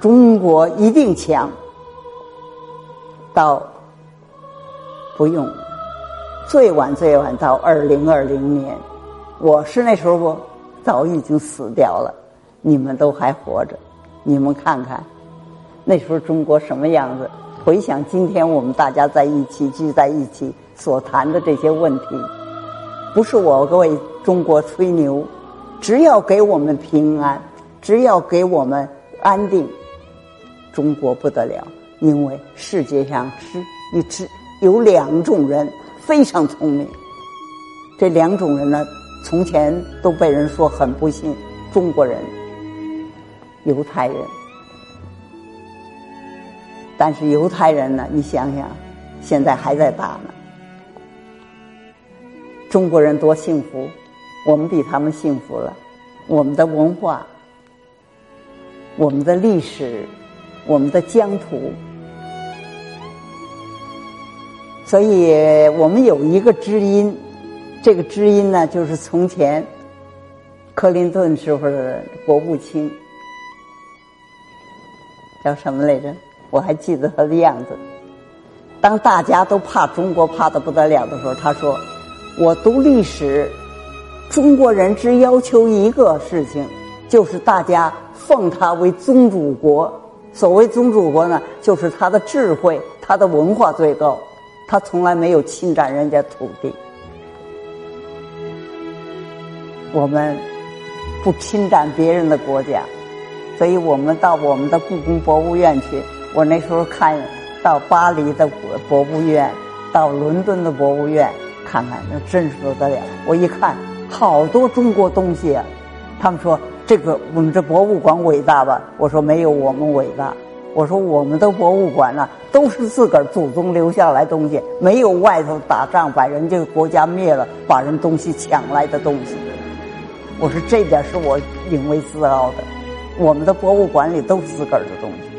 中国一定强，到不用最晚最晚到二零二零年，我是那时候我早已经死掉了，你们都还活着，你们看看那时候中国什么样子？回想今天我们大家在一起聚在一起所谈的这些问题，不是我为中国吹牛，只要给我们平安，只要给我们。安定，中国不得了，因为世界上是一只有两种人非常聪明，这两种人呢，从前都被人说很不幸，中国人、犹太人，但是犹太人呢，你想想，现在还在打呢，中国人多幸福，我们比他们幸福了，我们的文化。我们的历史，我们的疆土，所以我们有一个知音。这个知音呢，就是从前克林顿时候的国务卿，叫什么来着？我还记得他的样子。当大家都怕中国怕的不得了的时候，他说：“我读历史，中国人只要求一个事情，就是大家。”奉他为宗主国，所谓宗主国呢，就是他的智慧、他的文化最高，他从来没有侵占人家土地。我们不侵占别人的国家，所以我们到我们的故宫博物院去。我那时候看到巴黎的博物院，到伦敦的博物院看看，那真是不得了。我一看，好多中国东西啊，他们说。这个我们这博物馆伟大吧？我说没有我们伟大。我说我们的博物馆呢，都是自个儿祖宗留下来东西，没有外头打仗把人家国家灭了，把人东西抢来的东西。我说这点是我引为自豪的。我们的博物馆里都是自个儿的东西。